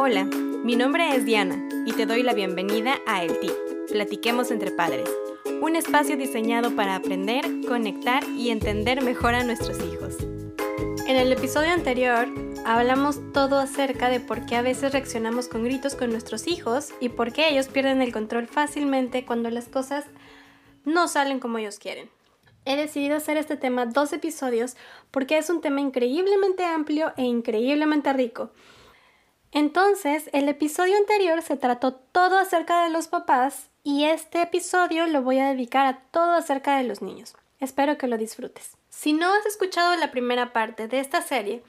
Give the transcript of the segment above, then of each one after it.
Hola, mi nombre es Diana y te doy la bienvenida a El TIP, Platiquemos entre Padres, un espacio diseñado para aprender, conectar y entender mejor a nuestros hijos. En el episodio anterior hablamos todo acerca de por qué a veces reaccionamos con gritos con nuestros hijos y por qué ellos pierden el control fácilmente cuando las cosas no salen como ellos quieren. He decidido hacer este tema dos episodios porque es un tema increíblemente amplio e increíblemente rico. Entonces, el episodio anterior se trató todo acerca de los papás y este episodio lo voy a dedicar a todo acerca de los niños. Espero que lo disfrutes. Si no has escuchado la primera parte de esta serie,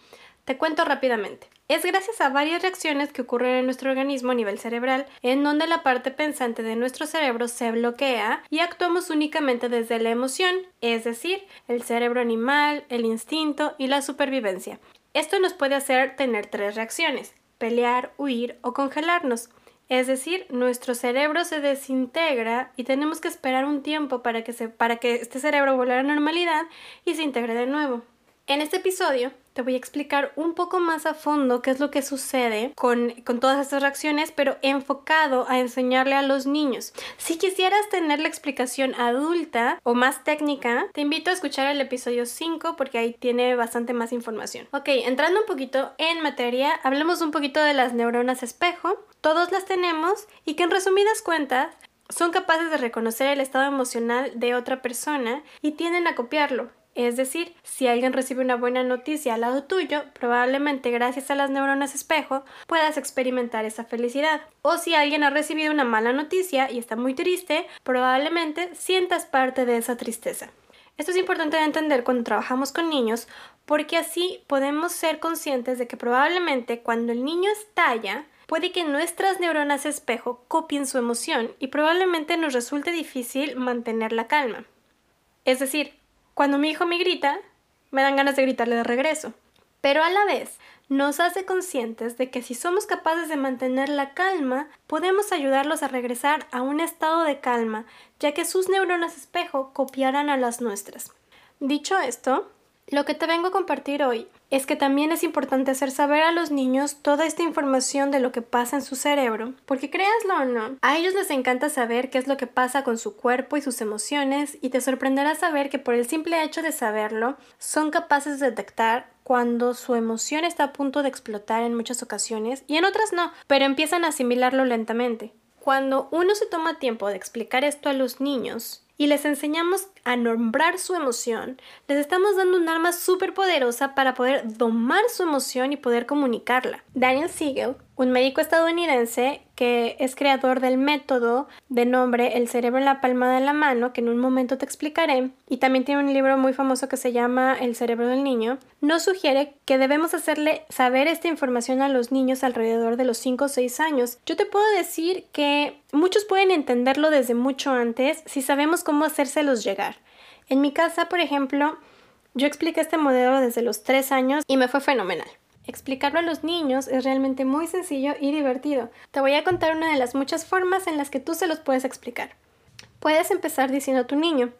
te cuento rápidamente. Es gracias a varias reacciones que ocurren en nuestro organismo a nivel cerebral, en donde la parte pensante de nuestro cerebro se bloquea y actuamos únicamente desde la emoción, es decir, el cerebro animal, el instinto y la supervivencia. Esto nos puede hacer tener tres reacciones, pelear, huir o congelarnos. Es decir, nuestro cerebro se desintegra y tenemos que esperar un tiempo para que, se, para que este cerebro vuelva a la normalidad y se integre de nuevo. En este episodio voy a explicar un poco más a fondo qué es lo que sucede con, con, todas estas reacciones, pero enfocado a enseñarle a los niños. Si quisieras tener la explicación adulta o más técnica, te invito a escuchar el episodio 5 porque ahí tiene bastante más información. Ok, entrando un poquito en materia, hablemos un poquito de las neuronas espejo. Todos las tenemos y que en resumidas cuentas son capaces de reconocer el estado emocional de otra persona y tienden a copiarlo. Es decir, si alguien recibe una buena noticia al lado tuyo, probablemente gracias a las neuronas espejo puedas experimentar esa felicidad. O si alguien ha recibido una mala noticia y está muy triste, probablemente sientas parte de esa tristeza. Esto es importante de entender cuando trabajamos con niños porque así podemos ser conscientes de que probablemente cuando el niño estalla, puede que nuestras neuronas espejo copien su emoción y probablemente nos resulte difícil mantener la calma. Es decir, cuando mi hijo me grita, me dan ganas de gritarle de regreso. Pero a la vez, nos hace conscientes de que si somos capaces de mantener la calma, podemos ayudarlos a regresar a un estado de calma, ya que sus neuronas espejo copiarán a las nuestras. Dicho esto, lo que te vengo a compartir hoy es que también es importante hacer saber a los niños toda esta información de lo que pasa en su cerebro, porque créaslo o no, a ellos les encanta saber qué es lo que pasa con su cuerpo y sus emociones y te sorprenderá saber que por el simple hecho de saberlo, son capaces de detectar cuando su emoción está a punto de explotar en muchas ocasiones y en otras no, pero empiezan a asimilarlo lentamente. Cuando uno se toma tiempo de explicar esto a los niños, y les enseñamos a nombrar su emoción, les estamos dando un arma súper poderosa para poder domar su emoción y poder comunicarla. Daniel Siegel un médico estadounidense que es creador del método de nombre El cerebro en la palma de la mano, que en un momento te explicaré, y también tiene un libro muy famoso que se llama El cerebro del niño, nos sugiere que debemos hacerle saber esta información a los niños alrededor de los 5 o 6 años. Yo te puedo decir que muchos pueden entenderlo desde mucho antes si sabemos cómo hacérselos llegar. En mi casa, por ejemplo, yo expliqué este modelo desde los 3 años y me fue fenomenal. Explicarlo a los niños es realmente muy sencillo y divertido. Te voy a contar una de las muchas formas en las que tú se los puedes explicar. Puedes empezar diciendo a tu niño,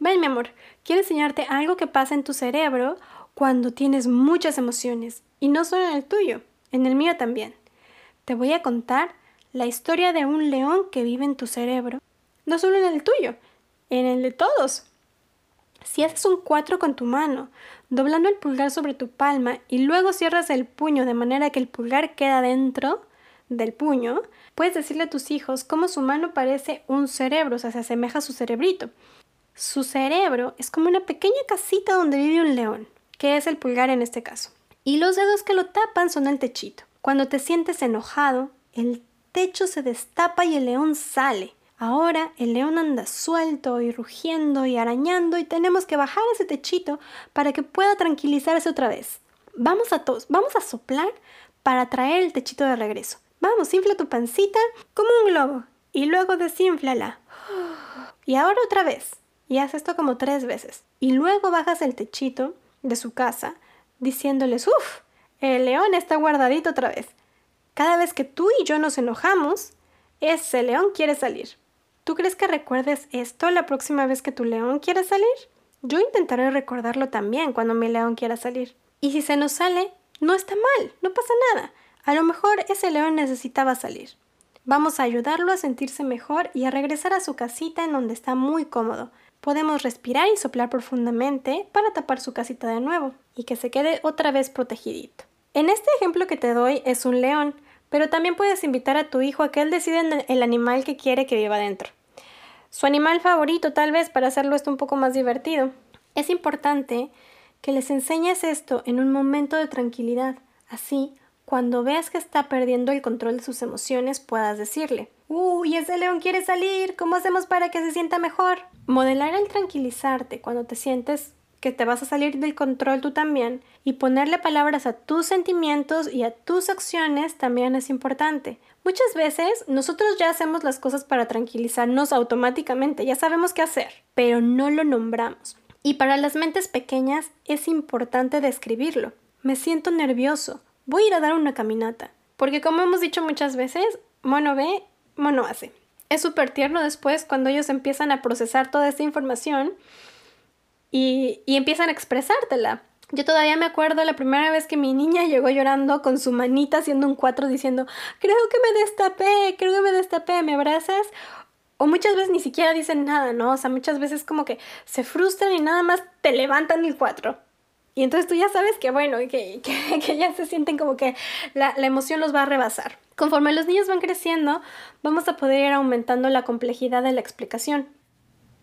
ven mi amor, quiero enseñarte algo que pasa en tu cerebro cuando tienes muchas emociones, y no solo en el tuyo, en el mío también. Te voy a contar la historia de un león que vive en tu cerebro, no solo en el tuyo, en el de todos. Si haces un 4 con tu mano, doblando el pulgar sobre tu palma y luego cierras el puño de manera que el pulgar queda dentro del puño, puedes decirle a tus hijos cómo su mano parece un cerebro, o sea, se asemeja a su cerebrito. Su cerebro es como una pequeña casita donde vive un león, que es el pulgar en este caso. Y los dedos que lo tapan son el techito. Cuando te sientes enojado, el techo se destapa y el león sale. Ahora el león anda suelto y rugiendo y arañando y tenemos que bajar ese techito para que pueda tranquilizarse otra vez. Vamos a tos, vamos a soplar para traer el techito de regreso. Vamos, infla tu pancita como un globo y luego desinflala. Y ahora otra vez. Y haz esto como tres veces. Y luego bajas el techito de su casa diciéndoles, uff, el león está guardadito otra vez. Cada vez que tú y yo nos enojamos, ese león quiere salir. ¿Tú crees que recuerdes esto la próxima vez que tu león quiera salir? Yo intentaré recordarlo también cuando mi león quiera salir. Y si se nos sale, no está mal, no pasa nada. A lo mejor ese león necesitaba salir. Vamos a ayudarlo a sentirse mejor y a regresar a su casita en donde está muy cómodo. Podemos respirar y soplar profundamente para tapar su casita de nuevo y que se quede otra vez protegidito. En este ejemplo que te doy es un león, pero también puedes invitar a tu hijo a que él decida el animal que quiere que viva dentro. Su animal favorito tal vez para hacerlo esto un poco más divertido. Es importante que les enseñes esto en un momento de tranquilidad. Así, cuando veas que está perdiendo el control de sus emociones, puedas decirle, Uy, ese león quiere salir, ¿cómo hacemos para que se sienta mejor? Modelar el tranquilizarte cuando te sientes que te vas a salir del control tú también y ponerle palabras a tus sentimientos y a tus acciones también es importante. Muchas veces nosotros ya hacemos las cosas para tranquilizarnos automáticamente, ya sabemos qué hacer, pero no lo nombramos. Y para las mentes pequeñas es importante describirlo. Me siento nervioso, voy a ir a dar una caminata. Porque como hemos dicho muchas veces, mono ve, mono hace. Es súper tierno después cuando ellos empiezan a procesar toda esta información y, empiezan a expresártela. Yo todavía me acuerdo la primera vez que mi niña llegó llorando con su manita haciendo un cuatro diciendo, creo que me destapé, creo que me destapé, ¿me abrazas? O muchas veces ni siquiera dicen nada, ¿no? O sea, muchas veces como que se frustran y nada más te levantan el cuatro. Y entonces tú ya sabes que, bueno, que, que, ya se sienten como que la, la, emoción los va a rebasar. Conforme los niños van creciendo, vamos a poder ir aumentando la complejidad de la explicación.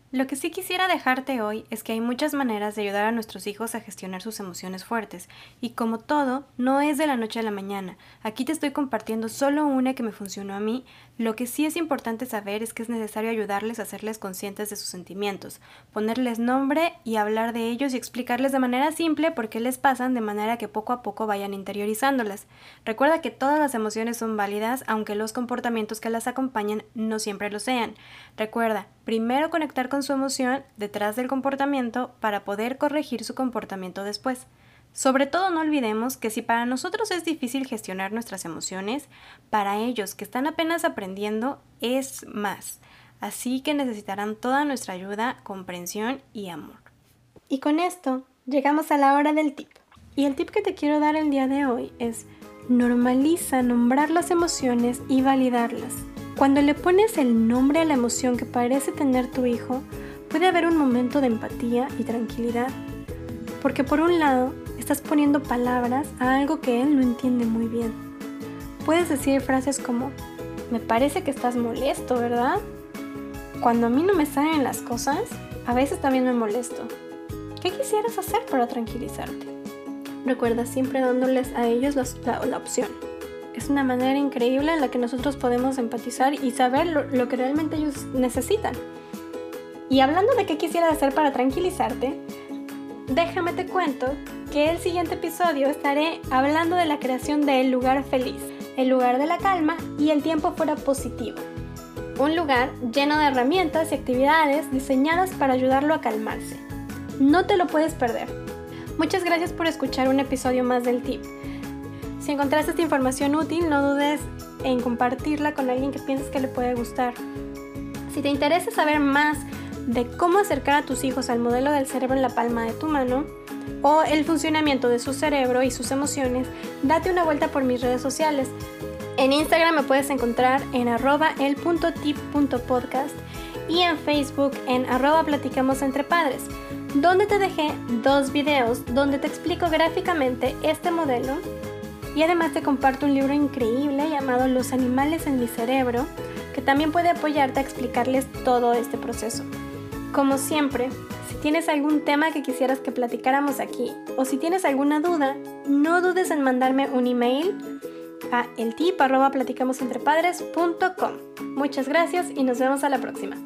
Lo que sí quisiera dejarte hoy es que hay muchas maneras de ayudar a nuestros hijos a gestionar sus emociones fuertes, y como todo, no es de la noche a la mañana. Aquí te estoy compartiendo solo una que me funcionó a mí. Lo que sí es importante saber es que es necesario ayudarles a hacerles conscientes de sus sentimientos, ponerles nombre y hablar de ellos y explicarles de manera simple por qué les pasan de manera que poco a poco vayan interiorizándolas. Recuerda que todas las emociones son válidas, aunque los comportamientos que las acompañan no siempre lo sean. Recuerda, primero conectar con su emoción detrás del comportamiento para poder corregir su comportamiento después. Sobre todo no olvidemos que si para nosotros es difícil gestionar nuestras emociones, para ellos que están apenas aprendiendo es más. Así que necesitarán toda nuestra ayuda, comprensión y amor. Y con esto llegamos a la hora del tip. Y el tip que te quiero dar el día de hoy es normaliza nombrar las emociones y validarlas. Cuando le pones el nombre a la emoción que parece tener tu hijo, puede haber un momento de empatía y tranquilidad. Porque por un lado, estás poniendo palabras a algo que él no entiende muy bien. Puedes decir frases como, me parece que estás molesto, ¿verdad? Cuando a mí no me salen las cosas, a veces también me molesto. ¿Qué quisieras hacer para tranquilizarte? Recuerda siempre dándoles a ellos la, la opción es una manera increíble en la que nosotros podemos empatizar y saber lo, que realmente ellos necesitan. Y hablando de qué quisiera hacer para tranquilizarte, déjame te cuento que el siguiente episodio estaré hablando de la creación del lugar feliz, el lugar de la calma y el tiempo fuera positivo. Un lugar lleno de herramientas y actividades diseñadas para ayudarlo a calmarse. No te lo puedes perder. Muchas gracias por escuchar un episodio más del tip. Si encontraste esta información útil, no dudes en compartirla con alguien que pienses que le puede gustar. Si te interesa saber más de cómo acercar a tus hijos al modelo del cerebro en la palma de tu mano, o el funcionamiento de su cerebro y sus emociones, date una vuelta por mis redes sociales. En Instagram me puedes encontrar en arroba el.tip.podcast y en Facebook en arroba platicamos entre padres, donde te dejé dos videos donde te explico gráficamente este modelo y además te comparto un libro increíble llamado Los animales en mi cerebro, que también puede apoyarte a explicarles todo este proceso. Como siempre, si tienes algún tema que quisieras que platicáramos aquí o si tienes alguna duda, no dudes en mandarme un email a eltip.platicamosentrepadres.com. Muchas gracias y nos vemos a la próxima.